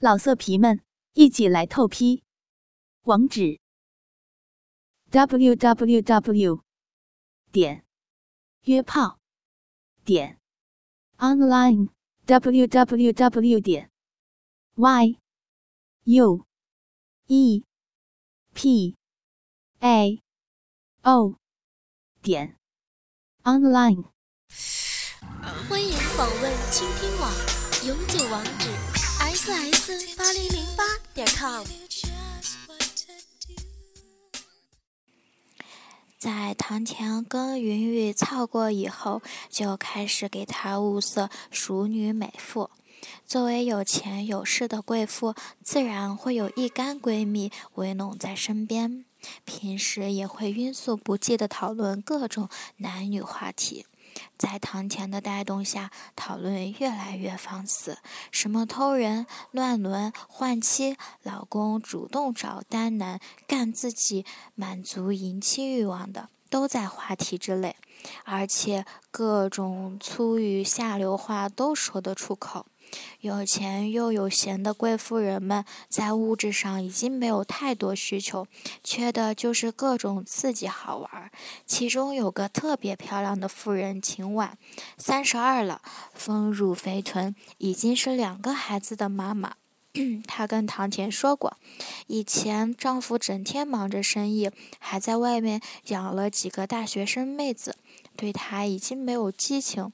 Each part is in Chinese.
老色皮们，一起来透批！网址：w w w 点约炮点 online w w w 点 y u e p a o 点 online。欢迎访问倾听网，永久网址：s s 八零零八点 com。在唐田跟云雨操过以后，就开始给她物色熟女美妇。作为有钱有势的贵妇，自然会有一干闺蜜围拢在身边，平时也会匀速不济地讨论各种男女话题。在唐田的带动下，讨论越来越放肆，什么偷人、乱伦、换妻、老公主动找单男干自己，满足淫妻欲望的，都在话题之内，而且各种粗语下流话都说得出口。有钱又有闲的贵妇人们，在物质上已经没有太多需求，缺的就是各种刺激好玩。其中有个特别漂亮的妇人秦婉，三十二了，丰乳肥臀，已经是两个孩子的妈妈。她跟唐田说过，以前丈夫整天忙着生意，还在外面养了几个大学生妹子。对她已经没有激情，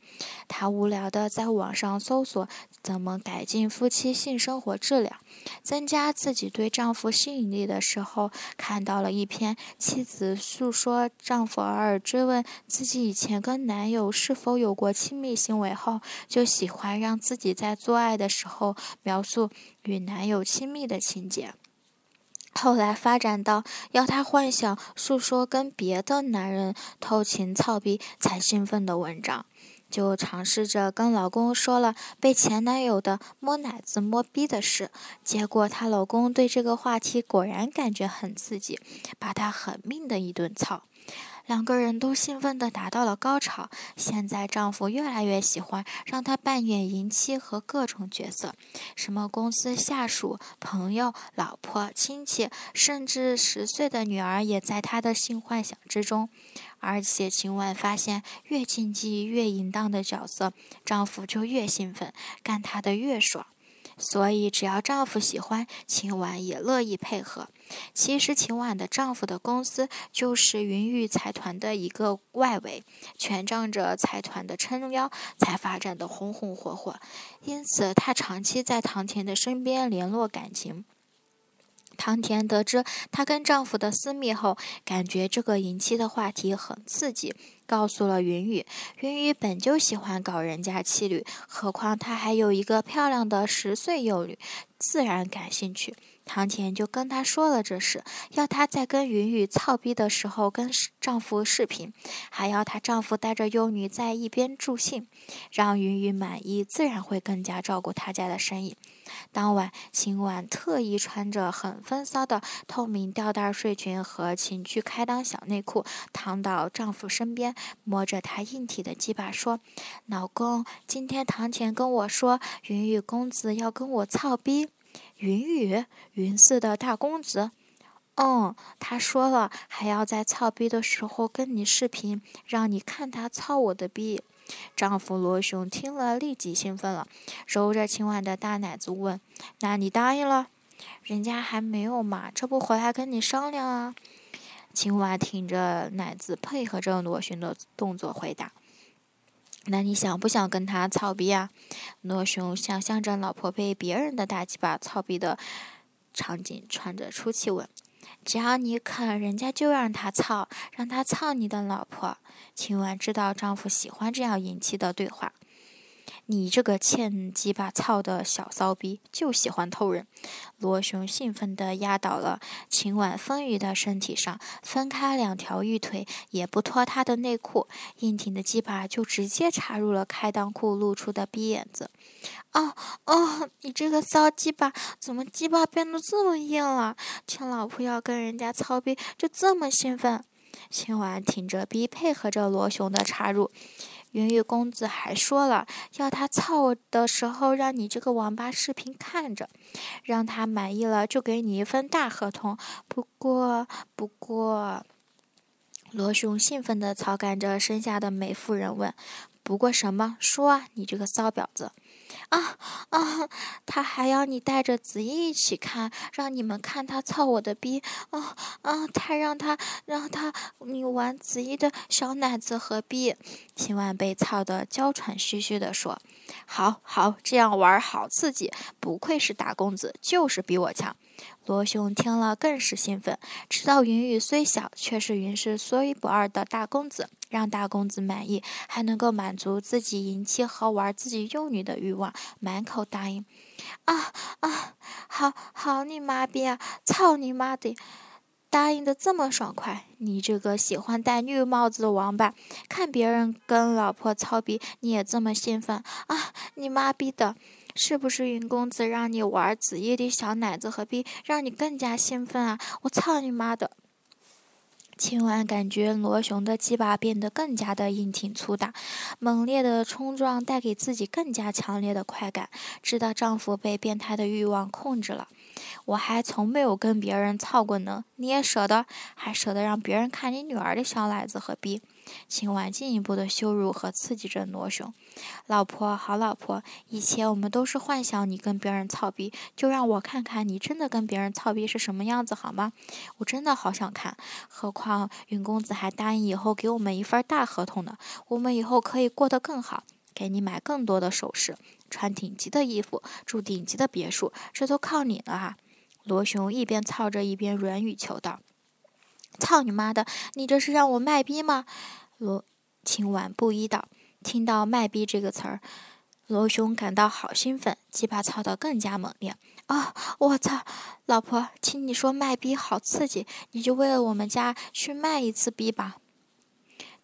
她无聊的在网上搜索怎么改进夫妻性生活质量，增加自己对丈夫吸引力的时候，看到了一篇妻子诉说丈夫偶尔追问自己以前跟男友是否有过亲密行为后，就喜欢让自己在做爱的时候描述与男友亲密的情节。后来发展到要她幻想诉说跟别的男人偷情操逼才兴奋的文章，就尝试着跟老公说了被前男友的摸奶子摸逼的事，结果她老公对这个话题果然感觉很刺激，把她狠命的一顿操。两个人都兴奋地达到了高潮。现在丈夫越来越喜欢让她扮演淫妻和各种角色，什么公司下属、朋友、老婆、亲戚，甚至十岁的女儿也在她的性幻想之中。而且秦晚发现，越禁忌、越淫荡的角色，丈夫就越兴奋，干她的越爽。所以，只要丈夫喜欢，秦婉也乐意配合。其实，秦婉的丈夫的公司就是云玉财团的一个外围，全仗着财团的撑腰，才发展的红红火火。因此，她长期在唐田的身边联络感情。唐田得知她跟丈夫的私密后，感觉这个淫妻的话题很刺激，告诉了云雨。云雨本就喜欢搞人家妻女，何况她还有一个漂亮的十岁幼女，自然感兴趣。唐田就跟她说了这事，要她在跟云雨操逼的时候跟丈夫视频，还要她丈夫带着幼女在一边助兴，让云雨满意，自然会更加照顾她家的生意。当晚，秦婉特意穿着很风骚的透明吊带睡裙和情趣开裆小内裤，躺到丈夫身边，摸着他硬体的鸡巴说：“老公，今天唐田跟我说，云雨公子要跟我操逼。云雨，云氏的大公子。嗯，他说了，还要在操逼的时候跟你视频，让你看他操我的逼。”丈夫罗雄听了，立即兴奋了，揉着青蛙的大奶子问：“那你答应了？人家还没有嘛，这不回来跟你商量啊？”青蛙挺着奶子，配合着罗雄的动作回答：“那你想不想跟他操逼啊？”罗雄想象着老婆被别人的大鸡巴操逼的场景，喘着粗气问。只要你肯，人家就让他操，让他操你的老婆。秦雯知道丈夫喜欢这样引气的对话。你这个欠鸡巴操的小骚逼，就喜欢偷人。罗雄兴奋地压倒了秦婉丰腴的身体上，分开两条玉腿，也不脱她的内裤，硬挺的鸡巴就直接插入了开裆裤露出的逼眼子。哦哦，你这个骚鸡巴，怎么鸡巴变得这么硬了？亲老婆要跟人家操逼，就这么兴奋？秦婉挺着逼，配合着罗雄的插入。云玉公子还说了，要他操的时候，让你这个王八视频看着，让他满意了就给你一份大合同。不过，不过，罗雄兴奋地操干着身下的美妇人问：“不过什么？说啊，你这个骚婊子！”啊啊！他还要你带着子怡一起看，让你们看他操我的逼！啊啊！他让他让他你玩子怡的小奶子和逼！秦婉被操得娇喘吁吁的说：“好好，这样玩好刺激！不愧是大公子，就是比我强。”罗兄听了更是兴奋，知道云雨虽小，却是云氏说一不二的大公子，让大公子满意，还能够满足自己淫妻和玩自己幼女的欲望，满口答应。啊啊，好好你妈逼啊！操你妈的！答应的这么爽快，你这个喜欢戴绿帽子的王八，看别人跟老婆操逼，你也这么兴奋啊！你妈逼的！是不是云公子让你玩子夜的小奶子和逼，让你更加兴奋啊？我操你妈的！秦婉感觉罗雄的鸡巴变得更加的硬挺粗大，猛烈的冲撞带给自己更加强烈的快感，知道丈夫被变态的欲望控制了。我还从没有跟别人操过呢，你也舍得？还舍得让别人看你女儿的小奶子和逼？秦婉进一步的羞辱和刺激着罗雄。老婆，好老婆，以前我们都是幻想你跟别人操逼，就让我看看你真的跟别人操逼是什么样子好吗？我真的好想看。何况云公子还答应以后给我们一份大合同呢，我们以后可以过得更好，给你买更多的首饰，穿顶级的衣服，住顶级的别墅，这都靠你了啊！罗雄一边操着一边软语求道。操你妈的！你这是让我卖逼吗？罗清婉不依道。听到“卖逼”这个词儿，罗兄感到好兴奋，鸡巴操得更加猛烈。啊！我操！老婆，听你说卖逼好刺激，你就为了我们家去卖一次逼吧。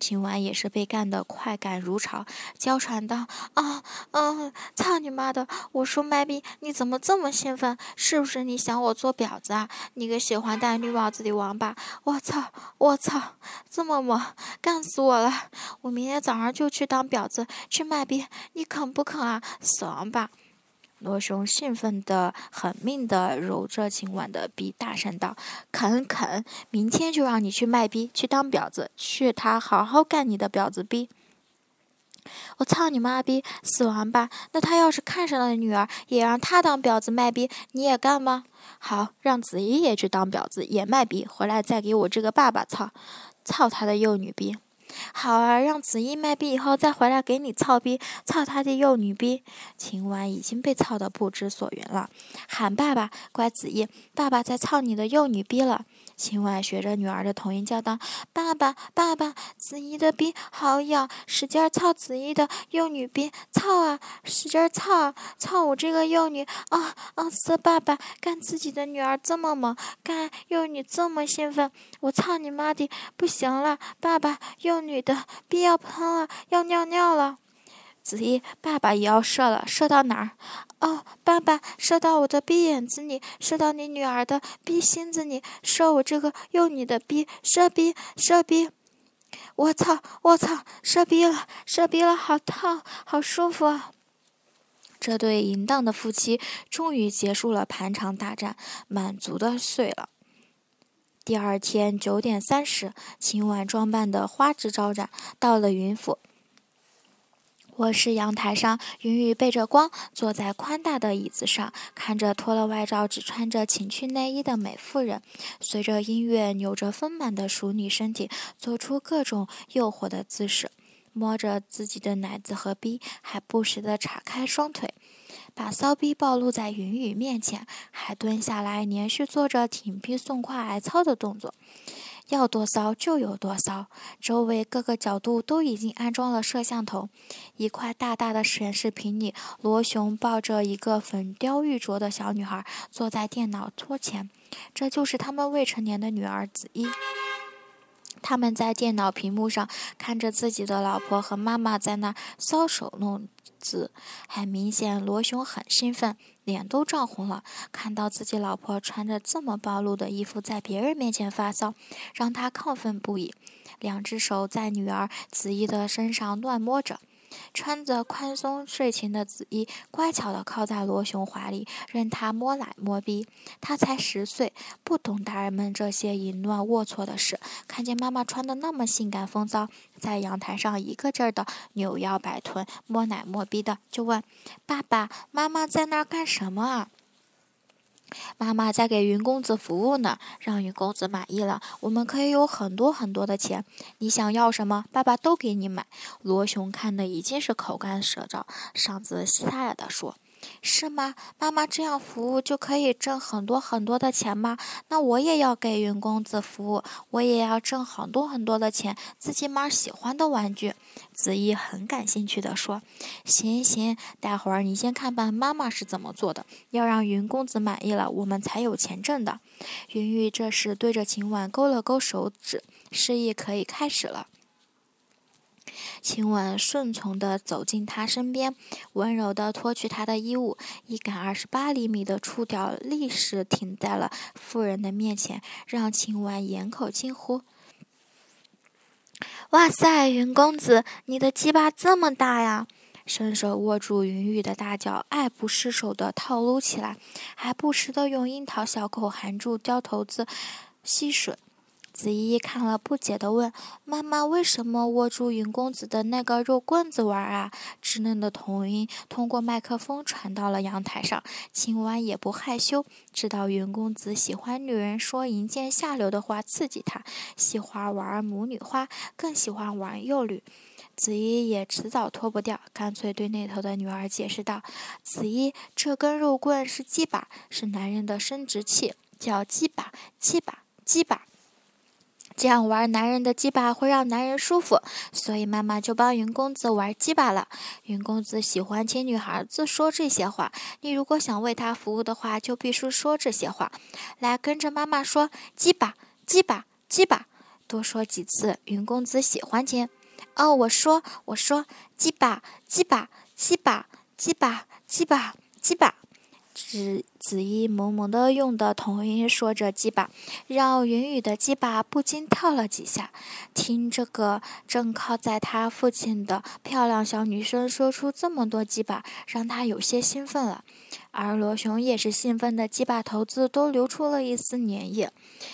秦婉也是被干得快感如潮，娇喘道：“啊，嗯，操你妈的！我说麦逼，你怎么这么兴奋？是不是你想我做婊子啊？你个喜欢戴绿帽子的王八！我操，我操，这么猛，干死我了！我明天早上就去当婊子，去卖逼，你肯不肯啊？死王八！”罗雄兴奋的狠命的揉着秦婉的逼，大声道：“肯肯，明天就让你去卖逼，去当婊子，去他好好干你的婊子逼！我操你妈逼，死王八！那他要是看上了女儿，也让他当婊子卖逼，你也干吗？好，让子怡也去当婊子，也卖逼，回来再给我这个爸爸操，操他的幼女逼！”好啊，让子怡卖逼以后再回来给你操逼，操他的幼女逼！秦婉已经被操得不知所云了，喊爸爸，乖子怡，爸爸在操你的幼女逼了。秦婉学着女儿的童音叫道：“爸爸，爸爸，子怡的逼好痒，使劲儿操子怡的幼女逼，操啊，使劲儿操啊，操我这个幼女啊啊！死爸爸，干自己的女儿这么猛，干幼女这么兴奋，我操你妈的，不行了，爸爸，幼女的逼要喷了，要尿尿了。”子怡，爸爸也要射了，射到哪儿？哦，爸爸，射到我的逼眼子里，射到你女儿的逼心子里，射我这个幼女的逼，射逼，射逼！我操，我操，射逼了，射逼了，好烫，好舒服啊！这对淫荡的夫妻终于结束了盘肠大战，满足的睡了。第二天九点三十，秦婉装扮的花枝招展，到了云府。卧室阳台上，云雨背着光坐在宽大的椅子上，看着脱了外罩只穿着情趣内衣的美妇人，随着音乐扭着丰满的熟女身体，做出各种诱惑的姿势，摸着自己的奶子和逼，还不时地岔开双腿，把骚逼暴露在云雨面前，还蹲下来连续做着挺逼送胯挨操的动作。要多骚就有多骚，周围各个角度都已经安装了摄像头。一块大大的显示屏里，罗雄抱着一个粉雕玉琢的小女孩，坐在电脑桌前。这就是他们未成年的女儿子怡。他们在电脑屏幕上看着自己的老婆和妈妈在那搔首弄姿，很明显，罗雄很兴奋。脸都涨红了，看到自己老婆穿着这么暴露的衣服在别人面前发骚，让他亢奋不已。两只手在女儿子怡的身上乱摸着。穿着宽松睡裙的子怡乖巧地靠在罗雄怀里，任他摸奶摸逼。他才十岁，不懂大人们这些淫乱龌龊的事。看见妈妈穿得那么性感风骚，在阳台上一个劲儿的扭腰摆臀、摸奶摸逼的，就问：“爸爸妈妈在那儿干什么啊？”妈妈在给云公子服务呢，让云公子满意了，我们可以有很多很多的钱。你想要什么，爸爸都给你买。罗雄看的已经是口干舌燥，嗓子沙哑的说。是吗？妈妈这样服务就可以挣很多很多的钱吗？那我也要给云公子服务，我也要挣很多很多的钱，自己买喜欢的玩具。子怡很感兴趣地说：“行行，待会儿你先看吧，妈妈是怎么做的。要让云公子满意了，我们才有钱挣的。”云玉这时对着秦婉勾了勾手指，示意可以开始了。秦婉顺从地走进他身边，温柔地脱去他的衣物，一杆二十八厘米的触条立时停在了妇人的面前，让秦婉掩口惊呼：“哇塞，云公子，你的鸡巴这么大呀！”伸手握住云雨的大脚，爱不释手地套撸起来，还不时地用樱桃小口含住胶头子吸吮。子怡看了，不解地问：“妈妈，为什么握住云公子的那个肉棍子玩啊？”稚嫩的童音通过麦克风传到了阳台上。青蛙也不害羞，知道云公子喜欢女人说淫贱下流的话刺激他，喜欢玩母女花，更喜欢玩幼女。子怡也迟早脱不掉，干脆对那头的女儿解释道：“子怡，这根肉棍是鸡巴，是男人的生殖器，叫鸡巴，鸡巴，鸡巴。”这样玩男人的鸡巴会让男人舒服，所以妈妈就帮云公子玩鸡巴了。云公子喜欢听女孩子说这些话，你如果想为他服务的话，就必须说这些话。来，跟着妈妈说鸡巴，鸡巴，鸡巴，多说几次，云公子喜欢听。哦，我说，我说鸡巴，鸡巴，鸡巴，鸡巴，鸡巴，鸡巴。子子怡萌萌的用的童音说着“鸡巴”，让云雨的鸡巴不禁跳了几下。听这个正靠在他父亲的漂亮小女生说出这么多“鸡巴”，让他有些兴奋了。而罗雄也是兴奋的，鸡巴头子都流出了一丝粘液。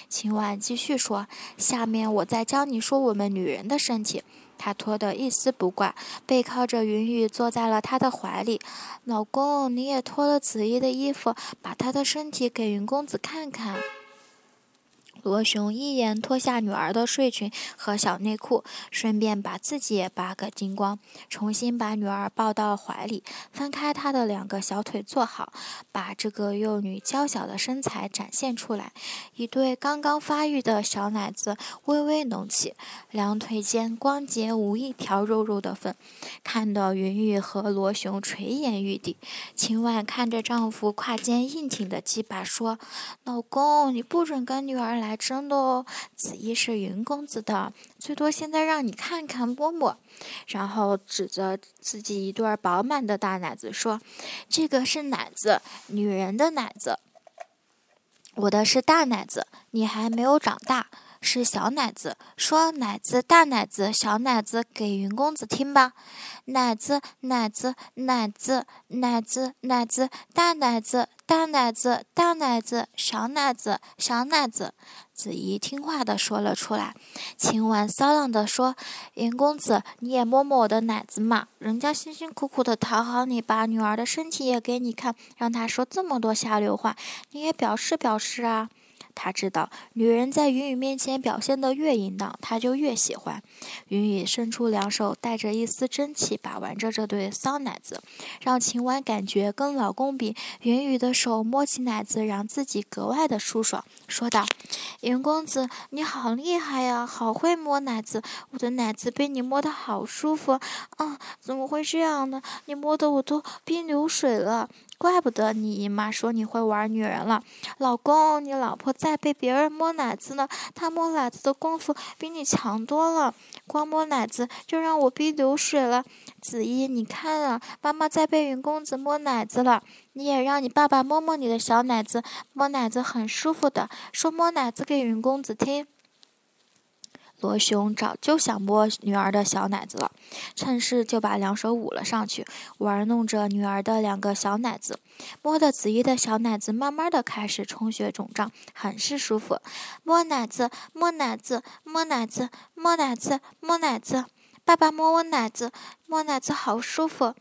秦婉继续说：“下面我再教你说我们女人的身体。”他脱得一丝不挂，背靠着云雨坐在了他的怀里。老公，你也脱了紫衣的衣服，把她的身体给云公子看看。罗雄一眼脱下女儿的睡裙和小内裤，顺便把自己也扒个精光，重新把女儿抱到怀里，分开她的两个小腿坐好，把这个幼女娇小的身材展现出来，一对刚刚发育的小奶子微微隆起，两腿间光洁无一条肉肉的缝，看得云雨和罗雄垂涎欲滴。秦婉看着丈夫胯间硬挺的鸡巴说：“老公，你不准跟女儿来。”真的哦，子怡是云公子的，最多现在让你看看摸摸，然后指着自己一对饱满的大奶子说：“这个是奶子，女人的奶子。我的是大奶子，你还没有长大，是小奶子。说奶子、大奶子、小奶子给云公子听吧。奶子、奶子、奶子、奶子、奶子、大奶子、大奶子、大奶子、小奶子、小奶子。”子怡听话的说了出来，秦婉骚浪的说：“云公子，你也摸摸我的奶子嘛，人家辛辛苦苦的讨好你，把女儿的身体也给你看，让他说这么多下流话，你也表示表示啊。”他知道，女人在云雨面前表现得越淫荡，他就越喜欢。云雨伸出两手，带着一丝真气把玩着这对骚奶子，让秦婉感觉跟老公比，云雨的手摸起奶子，让自己格外的舒爽，说道：“云公子，你好厉害呀，好会摸奶子，我的奶子被你摸得好舒服啊！怎么会这样呢？你摸得我都逼流水了。”怪不得你姨妈说你会玩女人了，老公，你老婆在被别人摸奶子呢，她摸奶子的功夫比你强多了，光摸奶子就让我逼流水了。子怡，你看啊，妈妈在被云公子摸奶子了，你也让你爸爸摸摸你的小奶子，摸奶子很舒服的，说摸奶子给云公子听。罗雄早就想摸女儿的小奶子了，趁势就把两手捂了上去，玩弄着女儿的两个小奶子，摸的子怡的小奶子慢慢的开始充血肿胀，很是舒服。摸奶子，摸奶子，摸奶子，摸奶子，摸奶子，爸爸摸我奶子，摸奶子好舒服。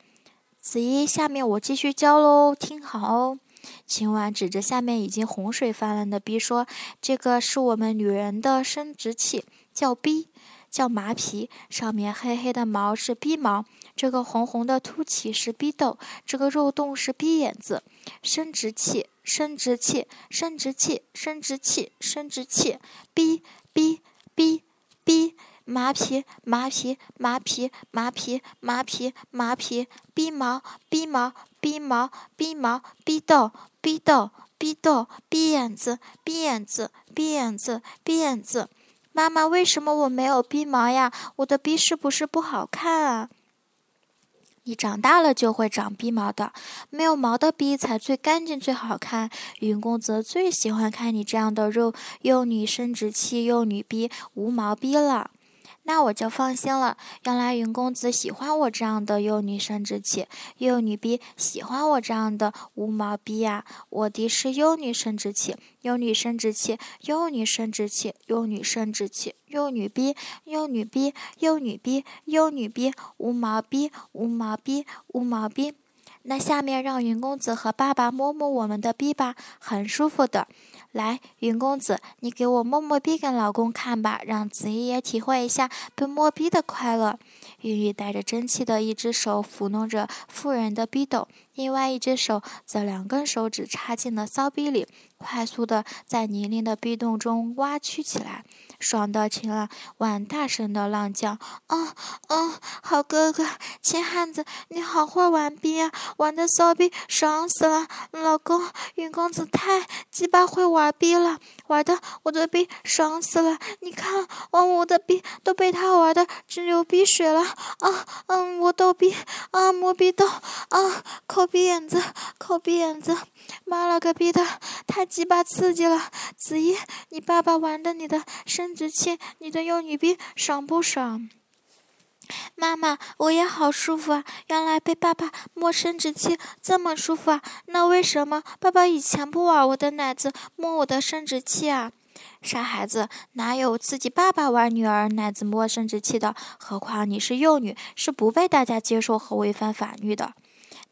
子怡，下面我继续教喽，听好哦。秦婉指着下面已经洪水泛滥的逼说：“这个是我们女人的生殖器，叫逼，叫麻皮，上面黑黑的毛是逼毛，这个红红的凸起是逼痘，这个肉洞是逼眼子。生殖器，生殖器，生殖器，生殖器，生殖器，逼逼逼逼。”麻皮，麻皮，麻皮，麻皮，麻皮，麻皮，逼毛，逼毛，逼毛，逼毛，逼痘，逼痘，逼痘，逼眼子，逼眼子，逼眼子，逼眼子。妈妈，为什么我没有逼毛呀？我的逼是不是不好看啊？你长大了就会长逼毛的，没有毛的逼才最干净最好看。云公子最喜欢看你这样的肉幼女生殖器幼女逼无毛逼了。那我就放心了。原来云公子喜欢我这样的幼女生殖器，幼女逼喜欢我这样的无毛逼呀。我的是幼女生殖器，幼女生殖器，幼女生殖器，幼女生殖器，幼女逼，幼女逼，幼女逼，幼女逼，无毛逼，无毛逼，无毛逼。那下面让云公子和爸爸摸摸我们的逼吧，很舒服的。来，云公子，你给我摸摸逼给老公看吧，让子怡也体会一下被摸逼的快乐。云雨带着真气的一只手抚弄着妇人的逼斗，另外一只手则两根手指插进了骚逼里，快速的在泥泞的壁洞中挖曲起来。爽到亲了，碗大声的浪叫：“嗯嗯，好哥哥，秦汉子，你好会玩逼啊，玩的骚逼爽死了！老公，云公子太鸡巴会玩逼了，玩的我的逼爽死了！你看，哦，我的逼都被他玩的直流鼻水了啊！嗯，我逗逼啊，摸逼逗啊，抠鼻眼子，抠鼻眼子，妈了个逼的，太鸡巴刺激了！子怡，你爸爸玩的你的身生殖器，你的幼女逼爽不爽？妈妈，我也好舒服啊！原来被爸爸摸生殖器这么舒服啊！那为什么爸爸以前不玩我的奶子，摸我的生殖器啊？傻孩子，哪有自己爸爸玩女儿奶子摸生殖器的？何况你是幼女，是不被大家接受和违反法律的。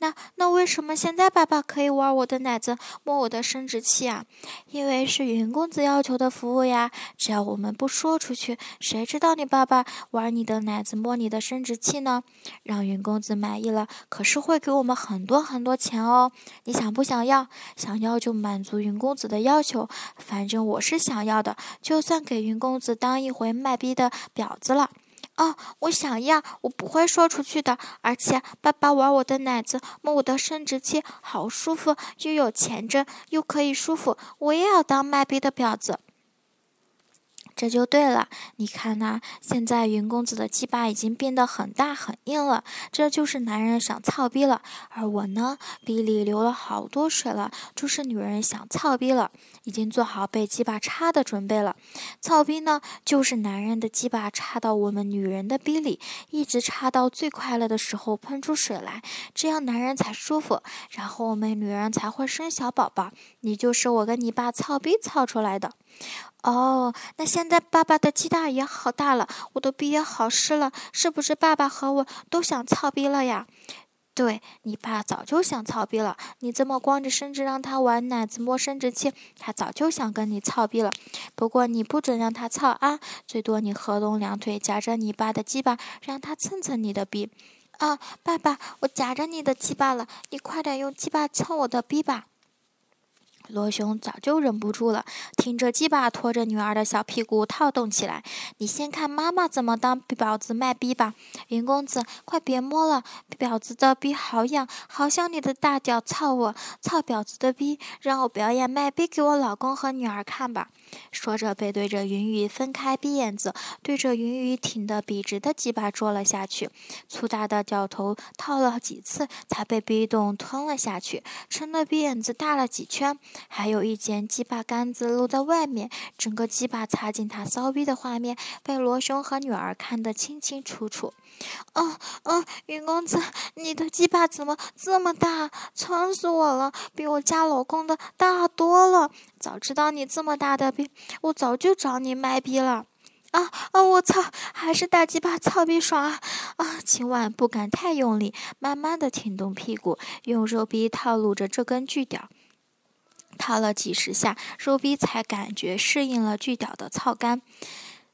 那那为什么现在爸爸可以玩我的奶子，摸我的生殖器啊？因为是云公子要求的服务呀。只要我们不说出去，谁知道你爸爸玩你的奶子，摸你的生殖器呢？让云公子满意了，可是会给我们很多很多钱哦。你想不想要？想要就满足云公子的要求。反正我是想要的，就算给云公子当一回卖逼的婊子了。哦，我想要，我不会说出去的。而且爸爸玩我的奶子，摸我的生殖器，好舒服，又有钱挣，又可以舒服。我也要当卖逼的婊子。这就对了，你看呐，现在云公子的鸡巴已经变得很大很硬了，这就是男人想操逼了。而我呢，逼里流了好多水了，就是女人想操逼了，已经做好被鸡巴插的准备了。操逼呢，就是男人的鸡巴插到我们女人的逼里，一直插到最快乐的时候喷出水来，这样男人才舒服，然后我们女人才会生小宝宝。你就是我跟你爸操逼操出来的。哦，那现在爸爸的鸡蛋也好大了，我的逼也好湿了，是不是爸爸和我都想操逼了呀？对你爸早就想操逼了，你这么光着身子让他玩奶子摸生殖器，他早就想跟你操逼了。不过你不准让他操啊，最多你合拢两腿夹着你爸的鸡巴，让他蹭蹭你的逼。啊，爸爸，我夹着你的鸡巴了，你快点用鸡巴蹭我的逼吧。罗雄早就忍不住了，挺着鸡巴拖着女儿的小屁股套动起来。你先看妈妈怎么当婊子卖逼吧，云公子，快别摸了，婊子的逼好痒，好想你的大脚操我，操婊子的逼，让我表演卖逼给我老公和女儿看吧。说着，背对着云雨，分开鼻眼子，对着云雨挺得笔直的鸡巴捉了下去。粗大的脚头套了几次，才被逼动吞了下去，撑得鼻眼子大了几圈。还有一截鸡巴杆子露在外面，整个鸡巴插进他骚逼的画面，被罗兄和女儿看得清清楚楚。哦哦，云公子，你的鸡巴怎么这么大？撑死我了，比我家老公的大多了。早知道你这么大的逼，我早就找你卖逼了。啊啊！我操，还是大鸡巴操逼爽啊！啊，今晚不敢太用力，慢慢的挺动屁股，用肉逼套路着这根巨屌。套了几十下，肉逼才感觉适应了巨屌的操干。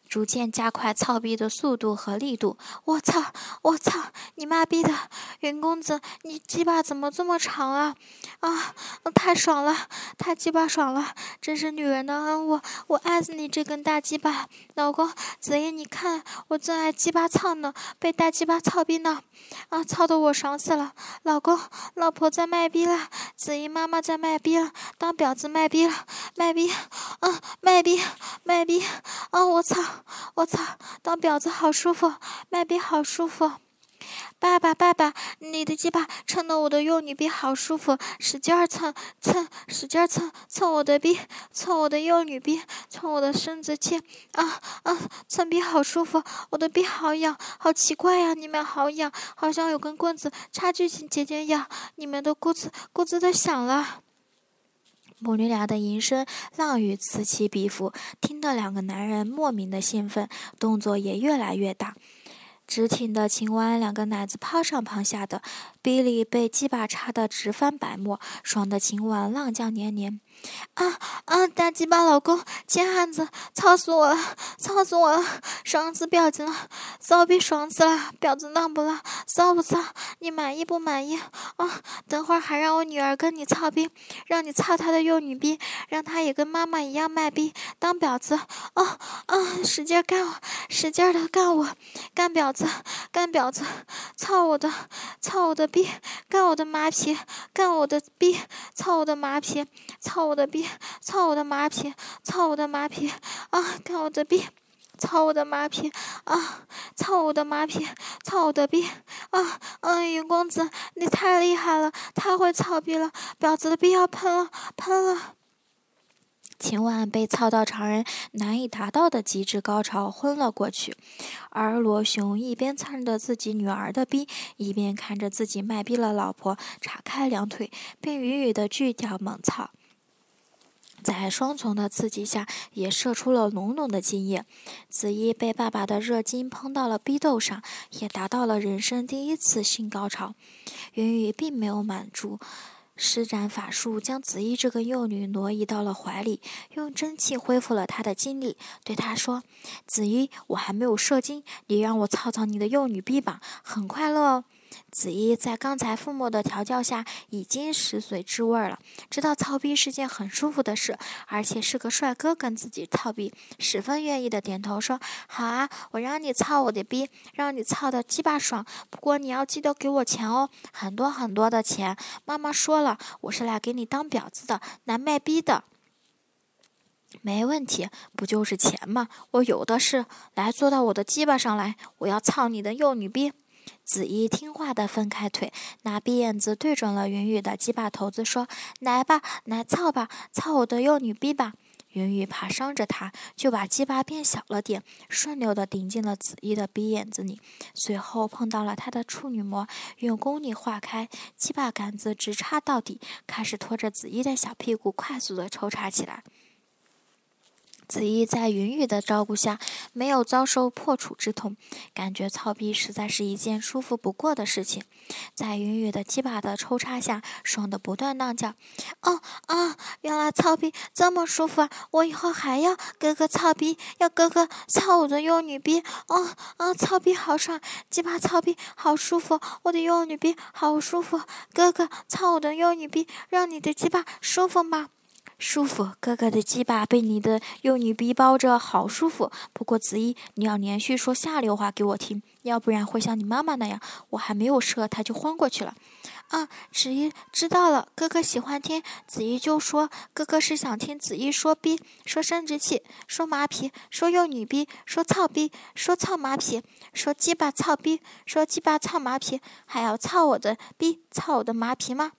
逐渐加快操逼的速度和力度。我操！我操！你妈逼的，云公子，你鸡巴怎么这么长啊？啊！太爽了，太鸡巴爽了！真是女人的恩物，我爱死你这根大鸡巴！老公，子怡，你看，我最爱鸡巴操呢，被大鸡巴操逼呢！啊，操的我爽死了！老公，老婆在卖逼了，子怡妈妈在卖逼了，当婊子卖逼了，卖逼！啊，卖逼，卖逼！啊，我操！我操，当婊子好舒服，卖逼好舒服。爸爸，爸爸，你的鸡巴蹭得我的幼女逼好舒服，使劲儿蹭蹭，使劲儿蹭蹭我的逼，蹭我的幼女逼，蹭我的生殖器。啊啊，蹭逼好舒服，我的逼好痒，好奇怪呀！你们好痒，好像有根棍子插进去姐姐痒。你们的咕子咕子的响了。母女俩的吟声浪语此起彼伏，听得两个男人莫名的兴奋，动作也越来越大。直挺的秦婉，两个奶子抛上抛下的，逼里被鸡巴插得直翻白沫，爽的秦婉浪叫连连。啊啊！大鸡巴老公，贱汉子，操死我了，操死我了！爽死婊子了，骚逼爽死了！婊子浪不浪？骚不骚？你满意不满意？啊！等会儿还让我女儿跟你操逼，让你操她的幼女逼，让她也跟妈妈一样卖逼当婊子。啊啊！使劲干我，使劲的干我，干婊子，干婊子，操我的，操我的逼，干我的马屁，干我的逼，操我的马屁，操！我的逼，操我的马屁，操我的马屁啊！干我的逼，操我的马屁啊！操我的马屁，操我的逼啊！嗯，云公子，你太厉害了，太会操逼了，婊子的逼要喷了，喷了！秦婉被操到常人难以达到的极致高潮，昏了过去。而罗雄一边蹭着自己女儿的逼，一边看着自己卖逼了老婆叉开两腿，被雨雨的巨屌猛操。在双重的刺激下，也射出了浓浓的精液。子怡被爸爸的热精喷到了逼斗上，也达到了人生第一次性高潮。云雨并没有满足，施展法术将子怡这个幼女挪移到了怀里，用真气恢复了她的精力，对她说：“子怡，我还没有射精，你让我操操你的幼女臂膀，很快乐哦。”子怡在刚才父母的调教下，已经食髓知味了，知道操逼是件很舒服的事，而且是个帅哥跟自己操逼，十分愿意的点头说：“好啊，我让你操我的逼，让你操的鸡巴爽。不过你要记得给我钱哦，很多很多的钱。妈妈说了，我是来给你当婊子的，来卖逼的。没问题，不就是钱吗？我有的是。来，坐到我的鸡巴上来，我要操你的幼女逼。”子怡听话的分开腿，拿鼻眼子对准了云雨的鸡巴头子，说：“来吧，来操吧，操我的幼女逼吧！”云雨怕伤着他，就把鸡巴变小了点，顺溜的顶进了子怡的鼻眼子里，随后碰到了他的处女膜，用功力化开，鸡巴杆子直插到底，开始拖着子怡的小屁股快速的抽插起来。子怡在云雨的照顾下，没有遭受破处之痛，感觉操逼实在是一件舒服不过的事情。在云雨的鸡巴的抽插下，爽的不断浪叫：“哦啊，原来操逼这么舒服啊！我以后还要哥哥操逼，要哥哥操我的幼女逼。哦啊，操逼好爽，鸡巴操逼好舒服，我的幼女逼好舒服。哥哥操我的幼女逼，让你的鸡巴舒服吗？”舒服，哥哥的鸡巴被你的幼女逼包着，好舒服。不过子怡，你要连续说下流话给我听，要不然会像你妈妈那样，我还没有射，他就昏过去了。啊，子怡知道了，哥哥喜欢听，子怡就说，哥哥是想听子怡说逼，说生殖器，说马皮，说幼女逼，说操逼，说操马皮，说鸡巴操逼，说鸡巴操马皮，还要操我的逼，操我的马皮吗？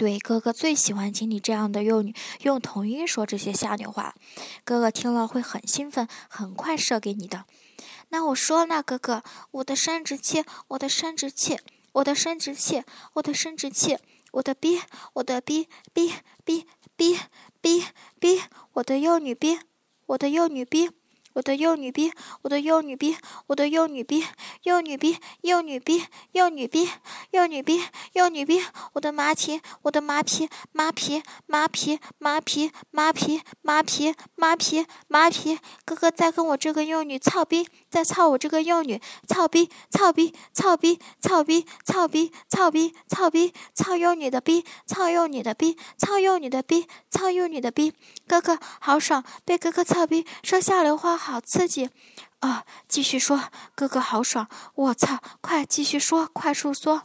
对，哥哥最喜欢听你这样的幼女用童音说这些下流话，哥哥听了会很兴奋，很快射给你的。那我说呢，哥哥，我的生殖器，我的生殖器，我的生殖器，我的生殖器，我的逼，我的逼逼逼逼逼逼，我的幼女逼，我的幼女逼。我的幼女兵，我的幼女兵，我的幼女兵，幼女兵，幼女兵，幼女兵，幼女兵，幼女兵，我的马蹄，我的马皮，马皮，马皮，马皮，马皮，马皮，马皮，马皮，哥哥在跟我这个幼女操兵，在操我这个幼女，操逼，操逼，操逼，操逼，操逼，操逼，操逼，操幼女的逼，操幼女的逼，操幼女的逼，操幼女的逼，哥哥好爽，被哥哥操逼，说下流话。好刺激，啊！继续说，哥哥好爽！我操，快继续说，快速说。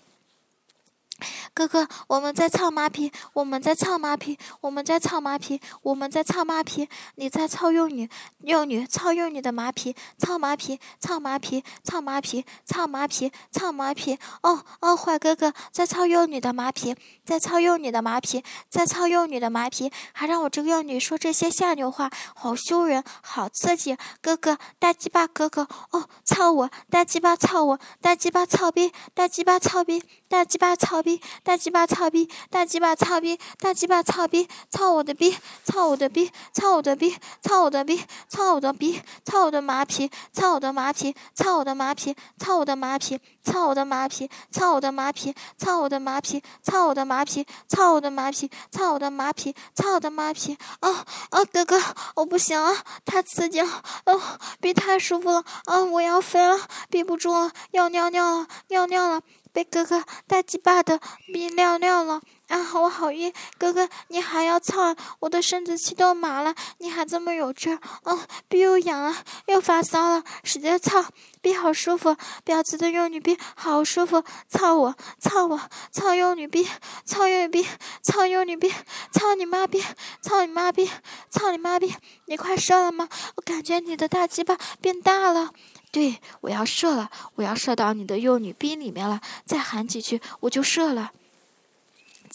哥哥，我们在操马屁，我们在操马屁，我们在操马屁，我们在操马屁。你在操幼女，幼女操幼女的马屁，操马屁，操马屁，操马屁，操马屁，操马屁。哦哦，坏哥哥在操幼女的马屁，在操幼女的马屁，在操幼女的马屁，还让我这个幼女说这些下流话，好羞人，好刺激。哥哥，大鸡巴哥哥，哦，操我，大鸡巴操我，大鸡巴操逼，大鸡巴操逼，大鸡巴操逼。大鸡巴操逼，大鸡巴操逼，大鸡巴操逼，操我的逼，操我的逼，操我的逼，操我的逼，操我的逼，操我的马屁，操我的马屁，操我的马屁，操我的马屁，操我的马屁，操我的马屁，操我的马屁，操我的马屁，操我的马屁，操我的马屁，操我的马屁，啊啊，哥哥，我不行了，太刺激了，哦，逼太舒服了，啊，我要飞了，憋不住了，要尿尿了，尿尿了。被哥哥大鸡巴的逼尿尿了啊！我好晕，哥哥你还要操，我的生殖器都麻了，你还这么有劲儿啊！逼又痒了，又发骚了，使劲操，逼好舒服，婊子的幼女逼好舒服，操我，操我，操幼女逼，操幼女逼，操幼女逼，操你妈逼，操你妈逼，操你妈逼！你快射了吗？我感觉你的大鸡巴变大了。对，我要射了，我要射到你的幼女逼里面了，再喊几句我就射了。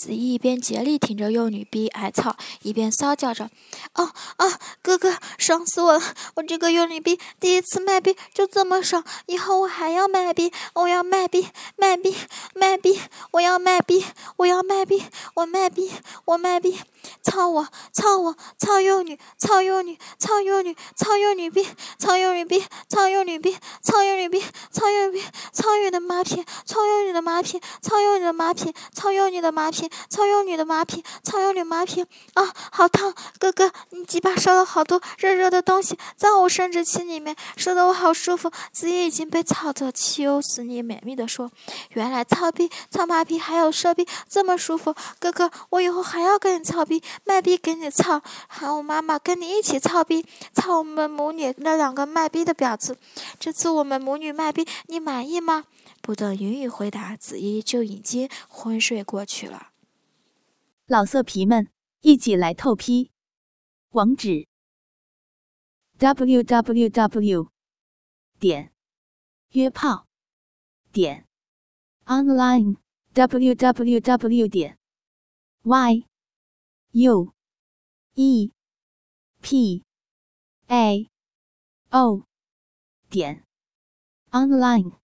子怡一边竭力挺着幼女逼挨操，一边骚叫着：“哦哦，哥哥，爽死我了！我这个幼女逼第一次卖逼就这么爽，以后我还要卖逼，我要卖逼，卖逼，卖逼，我要卖逼，我要卖逼，我卖逼，我卖逼，操我，操我，操幼女，操幼女，操幼女，操幼女逼，操幼女逼，操幼女逼，操幼女逼，操幼女逼，操幼女的马屁，操幼女的马屁，操幼女的马屁，操幼女的马屁。”操幼女的马屁，操幼女马屁啊，好烫！哥哥，你鸡巴烧了好多热热的东西在我生殖器里面，烧得我好舒服。子怡已经被操得气死你，美丽的说：“原来操逼、操马屁还有射逼这么舒服，哥哥，我以后还要跟你操逼，卖逼给你操，喊我妈妈跟你一起操逼，操我们母女那两个卖逼的婊子。这次我们母女卖逼，你满意吗？”不等云雨回答，子怡就已经昏睡过去了。老色皮们，一起来透批！网址：w w w 点约炮点 online w w w 点 y u e. P. A. O. 点。Online。